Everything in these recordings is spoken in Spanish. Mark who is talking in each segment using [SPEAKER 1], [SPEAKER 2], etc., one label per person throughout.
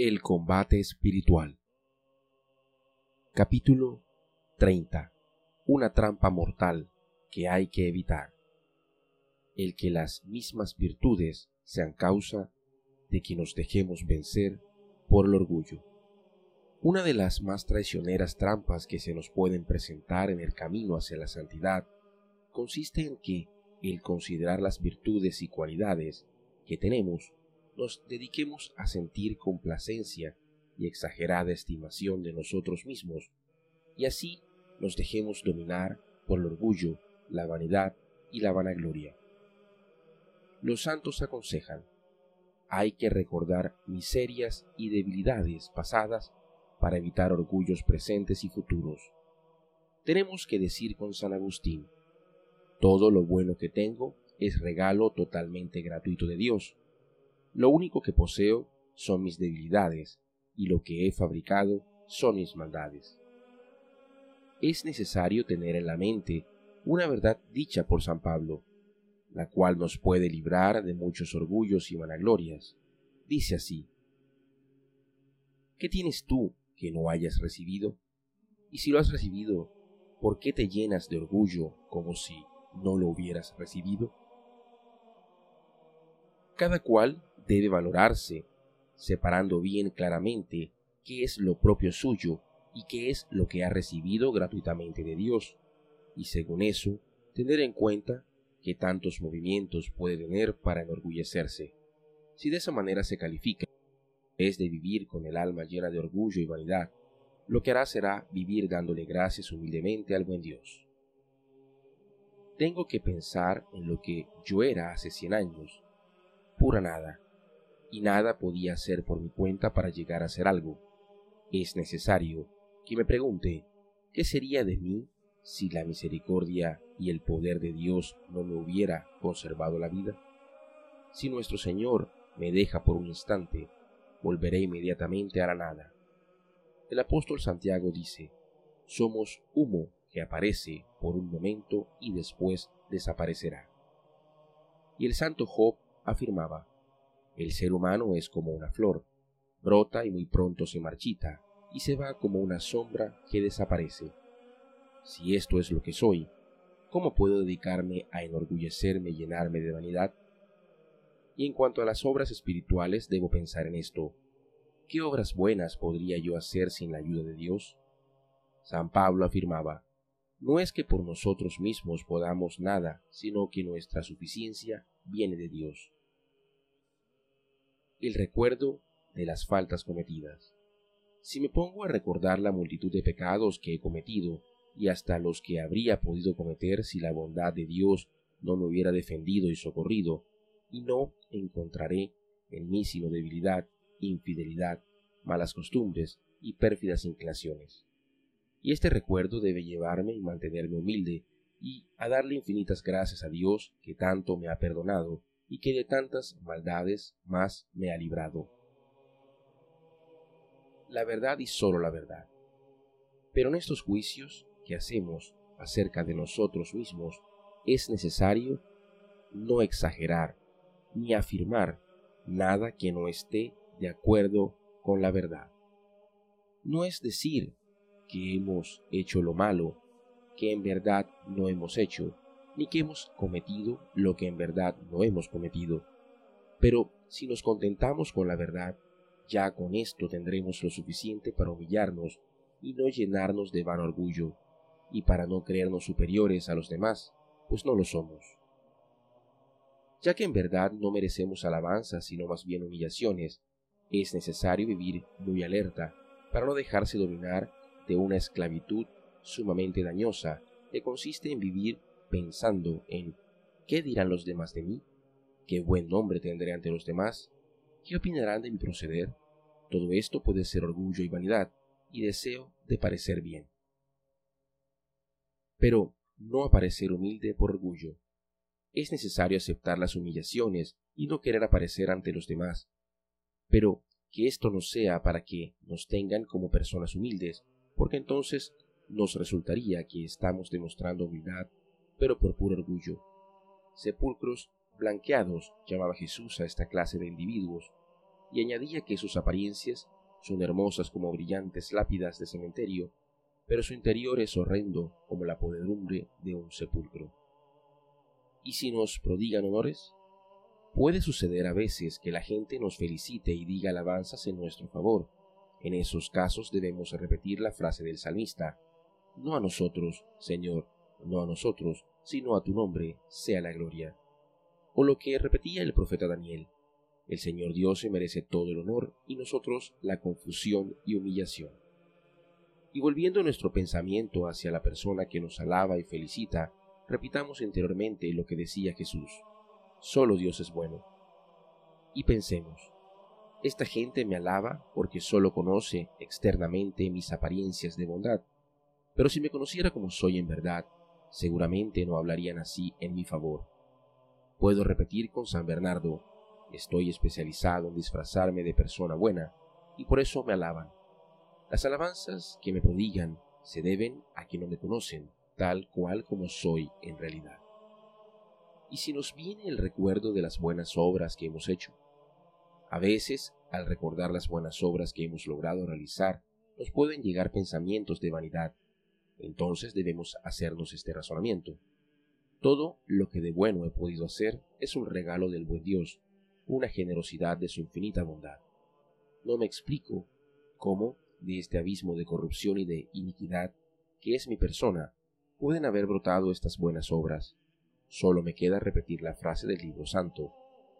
[SPEAKER 1] El combate espiritual. Capítulo 30. Una trampa mortal que hay que evitar. El que las mismas virtudes sean causa de que nos dejemos vencer por el orgullo. Una de las más traicioneras trampas que se nos pueden presentar en el camino hacia la santidad consiste en que el considerar las virtudes y cualidades que tenemos nos dediquemos a sentir complacencia y exagerada estimación de nosotros mismos, y así nos dejemos dominar por el orgullo, la vanidad y la vanagloria. Los santos aconsejan, hay que recordar miserias y debilidades pasadas para evitar orgullos presentes y futuros. Tenemos que decir con San Agustín, todo lo bueno que tengo es regalo totalmente gratuito de Dios, lo único que poseo son mis debilidades y lo que he fabricado son mis maldades. Es necesario tener en la mente una verdad dicha por San Pablo, la cual nos puede librar de muchos orgullos y vanaglorias. Dice así, ¿qué tienes tú que no hayas recibido? Y si lo has recibido, ¿por qué te llenas de orgullo como si no lo hubieras recibido? Cada cual debe valorarse, separando bien claramente qué es lo propio suyo y qué es lo que ha recibido gratuitamente de Dios, y según eso, tener en cuenta qué tantos movimientos puede tener para enorgullecerse. Si de esa manera se califica, es de vivir con el alma llena de orgullo y vanidad, lo que hará será vivir dándole gracias humildemente al buen Dios. Tengo que pensar en lo que yo era hace cien años, pura nada, y nada podía hacer por mi cuenta para llegar a ser algo. Es necesario que me pregunte qué sería de mí si la misericordia y el poder de Dios no me hubiera conservado la vida. Si nuestro Señor me deja por un instante, volveré inmediatamente a la nada. El apóstol Santiago dice, somos humo que aparece por un momento y después desaparecerá. Y el santo Job afirmaba, el ser humano es como una flor, brota y muy pronto se marchita, y se va como una sombra que desaparece. Si esto es lo que soy, ¿cómo puedo dedicarme a enorgullecerme y llenarme de vanidad? Y en cuanto a las obras espirituales, debo pensar en esto. ¿Qué obras buenas podría yo hacer sin la ayuda de Dios? San Pablo afirmaba, no es que por nosotros mismos podamos nada, sino que nuestra suficiencia viene de Dios el recuerdo de las faltas cometidas. Si me pongo a recordar la multitud de pecados que he cometido y hasta los que habría podido cometer si la bondad de Dios no me hubiera defendido y socorrido, y no encontraré en mí sino debilidad, infidelidad, malas costumbres y pérfidas inclinaciones. Y este recuerdo debe llevarme y mantenerme humilde y a darle infinitas gracias a Dios que tanto me ha perdonado y que de tantas maldades más me ha librado. La verdad y sólo la verdad. Pero en estos juicios que hacemos acerca de nosotros mismos es necesario no exagerar ni afirmar nada que no esté de acuerdo con la verdad. No es decir que hemos hecho lo malo que en verdad no hemos hecho, ni que hemos cometido lo que en verdad no hemos cometido. Pero si nos contentamos con la verdad, ya con esto tendremos lo suficiente para humillarnos y no llenarnos de vano orgullo, y para no creernos superiores a los demás, pues no lo somos. Ya que en verdad no merecemos alabanza, sino más bien humillaciones, es necesario vivir muy alerta para no dejarse dominar de una esclavitud sumamente dañosa que consiste en vivir pensando en ¿qué dirán los demás de mí? ¿Qué buen nombre tendré ante los demás? ¿Qué opinarán de mi proceder? Todo esto puede ser orgullo y vanidad, y deseo de parecer bien. Pero no aparecer humilde por orgullo. Es necesario aceptar las humillaciones y no querer aparecer ante los demás. Pero que esto no sea para que nos tengan como personas humildes, porque entonces nos resultaría que estamos demostrando humildad pero por puro orgullo. Sepulcros blanqueados llamaba Jesús a esta clase de individuos, y añadía que sus apariencias son hermosas como brillantes lápidas de cementerio, pero su interior es horrendo como la podredumbre de un sepulcro. ¿Y si nos prodigan honores? Puede suceder a veces que la gente nos felicite y diga alabanzas en nuestro favor. En esos casos debemos repetir la frase del salmista, no a nosotros, Señor, no a nosotros, sino a tu nombre sea la gloria. O lo que repetía el profeta Daniel, el Señor Dios se merece todo el honor y nosotros la confusión y humillación. Y volviendo nuestro pensamiento hacia la persona que nos alaba y felicita, repitamos interiormente lo que decía Jesús. Solo Dios es bueno. Y pensemos, esta gente me alaba porque solo conoce externamente mis apariencias de bondad, pero si me conociera como soy en verdad, seguramente no hablarían así en mi favor. Puedo repetir con San Bernardo, estoy especializado en disfrazarme de persona buena, y por eso me alaban. Las alabanzas que me prodigan se deben a que no me conocen, tal cual como soy en realidad. Y si nos viene el recuerdo de las buenas obras que hemos hecho, a veces, al recordar las buenas obras que hemos logrado realizar, nos pueden llegar pensamientos de vanidad entonces debemos hacernos este razonamiento. Todo lo que de bueno he podido hacer es un regalo del buen Dios, una generosidad de su infinita bondad. No me explico cómo, de este abismo de corrupción y de iniquidad que es mi persona, pueden haber brotado estas buenas obras. Solo me queda repetir la frase del libro santo.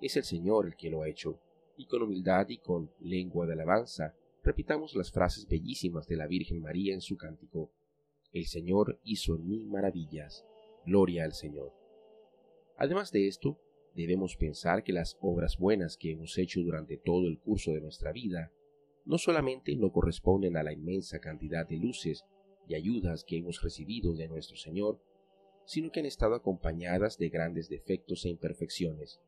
[SPEAKER 1] Es el Señor el que lo ha hecho, y con humildad y con lengua de alabanza repitamos las frases bellísimas de la Virgen María en su cántico. El Señor hizo en mí maravillas. Gloria al Señor. Además de esto, debemos pensar que las obras buenas que hemos hecho durante todo el curso de nuestra vida no solamente no corresponden a la inmensa cantidad de luces y ayudas que hemos recibido de nuestro Señor, sino que han estado acompañadas de grandes defectos e imperfecciones,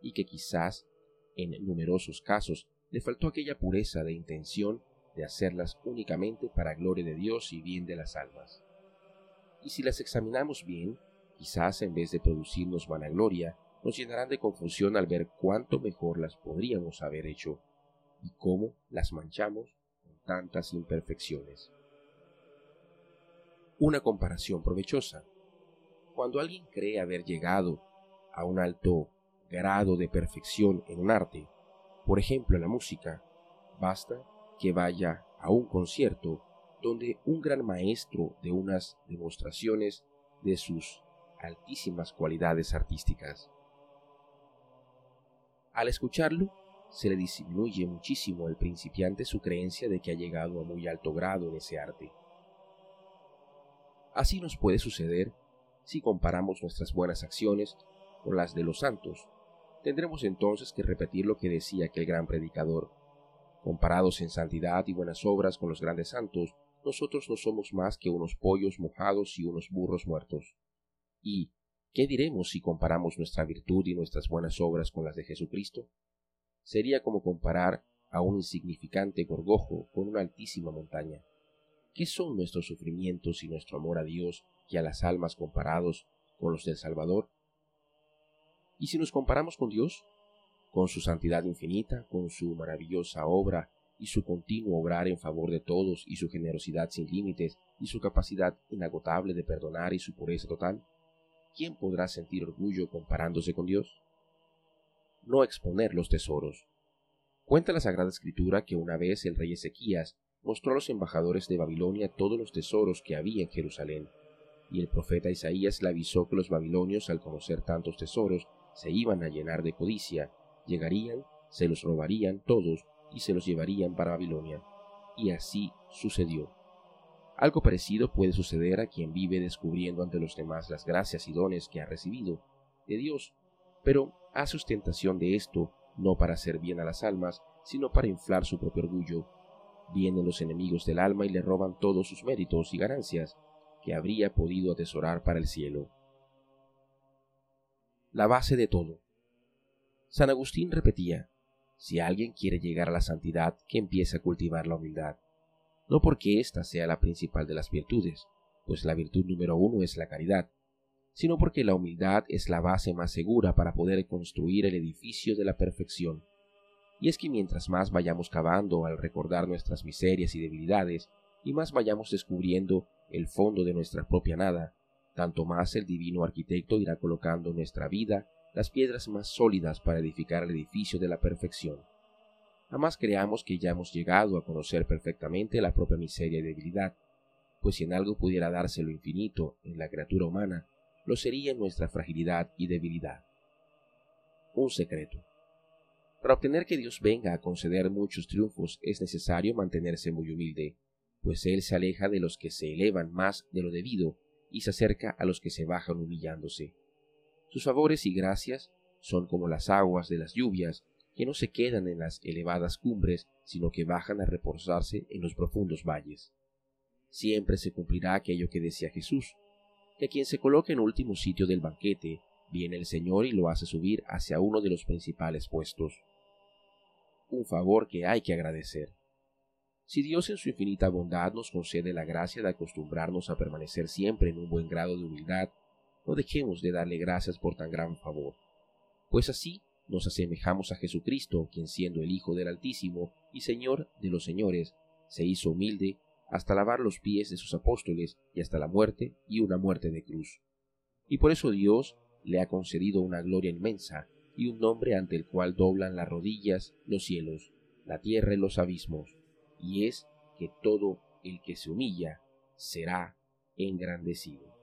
[SPEAKER 1] y que quizás, en numerosos casos, le faltó aquella pureza de intención de hacerlas únicamente para gloria de Dios y bien de las almas. Y si las examinamos bien, quizás en vez de producirnos vanagloria, nos llenarán de confusión al ver cuánto mejor las podríamos haber hecho y cómo las manchamos con tantas imperfecciones. Una comparación provechosa. Cuando alguien cree haber llegado a un alto grado de perfección en un arte, por ejemplo en la música, basta que vaya a un concierto donde un gran maestro de unas demostraciones de sus altísimas cualidades artísticas. Al escucharlo, se le disminuye muchísimo al principiante su creencia de que ha llegado a muy alto grado en ese arte. Así nos puede suceder si comparamos nuestras buenas acciones con las de los santos. Tendremos entonces que repetir lo que decía aquel gran predicador Comparados en santidad y buenas obras con los grandes santos, nosotros no somos más que unos pollos mojados y unos burros muertos. ¿Y qué diremos si comparamos nuestra virtud y nuestras buenas obras con las de Jesucristo? Sería como comparar a un insignificante gorgojo con una altísima montaña. ¿Qué son nuestros sufrimientos y nuestro amor a Dios y a las almas comparados con los del Salvador? ¿Y si nos comparamos con Dios? Con su santidad infinita, con su maravillosa obra y su continuo obrar en favor de todos y su generosidad sin límites y su capacidad inagotable de perdonar y su pureza total, ¿quién podrá sentir orgullo comparándose con Dios? No exponer los tesoros. Cuenta la Sagrada Escritura que una vez el rey Ezequías mostró a los embajadores de Babilonia todos los tesoros que había en Jerusalén, y el profeta Isaías le avisó que los babilonios al conocer tantos tesoros se iban a llenar de codicia llegarían, se los robarían todos y se los llevarían para Babilonia. Y así sucedió. Algo parecido puede suceder a quien vive descubriendo ante los demás las gracias y dones que ha recibido de Dios, pero hace ostentación de esto no para hacer bien a las almas, sino para inflar su propio orgullo. Vienen los enemigos del alma y le roban todos sus méritos y ganancias que habría podido atesorar para el cielo. La base de todo. San Agustín repetía, si alguien quiere llegar a la santidad, que empiece a cultivar la humildad. No porque ésta sea la principal de las virtudes, pues la virtud número uno es la caridad, sino porque la humildad es la base más segura para poder construir el edificio de la perfección. Y es que mientras más vayamos cavando al recordar nuestras miserias y debilidades, y más vayamos descubriendo el fondo de nuestra propia nada, tanto más el divino arquitecto irá colocando nuestra vida las piedras más sólidas para edificar el edificio de la perfección. Jamás creamos que ya hemos llegado a conocer perfectamente la propia miseria y debilidad, pues si en algo pudiera darse lo infinito en la criatura humana, lo sería nuestra fragilidad y debilidad. Un secreto. Para obtener que Dios venga a conceder muchos triunfos es necesario mantenerse muy humilde, pues Él se aleja de los que se elevan más de lo debido y se acerca a los que se bajan humillándose. Sus favores y gracias son como las aguas de las lluvias, que no se quedan en las elevadas cumbres, sino que bajan a reposarse en los profundos valles. Siempre se cumplirá aquello que decía Jesús, que quien se coloque en último sitio del banquete, viene el Señor y lo hace subir hacia uno de los principales puestos. Un favor que hay que agradecer. Si Dios en su infinita bondad nos concede la gracia de acostumbrarnos a permanecer siempre en un buen grado de humildad, no dejemos de darle gracias por tan gran favor, pues así nos asemejamos a Jesucristo, quien siendo el Hijo del Altísimo y Señor de los señores, se hizo humilde hasta lavar los pies de sus apóstoles y hasta la muerte y una muerte de cruz. Y por eso Dios le ha concedido una gloria inmensa y un nombre ante el cual doblan las rodillas los cielos, la tierra y los abismos, y es que todo el que se humilla será engrandecido.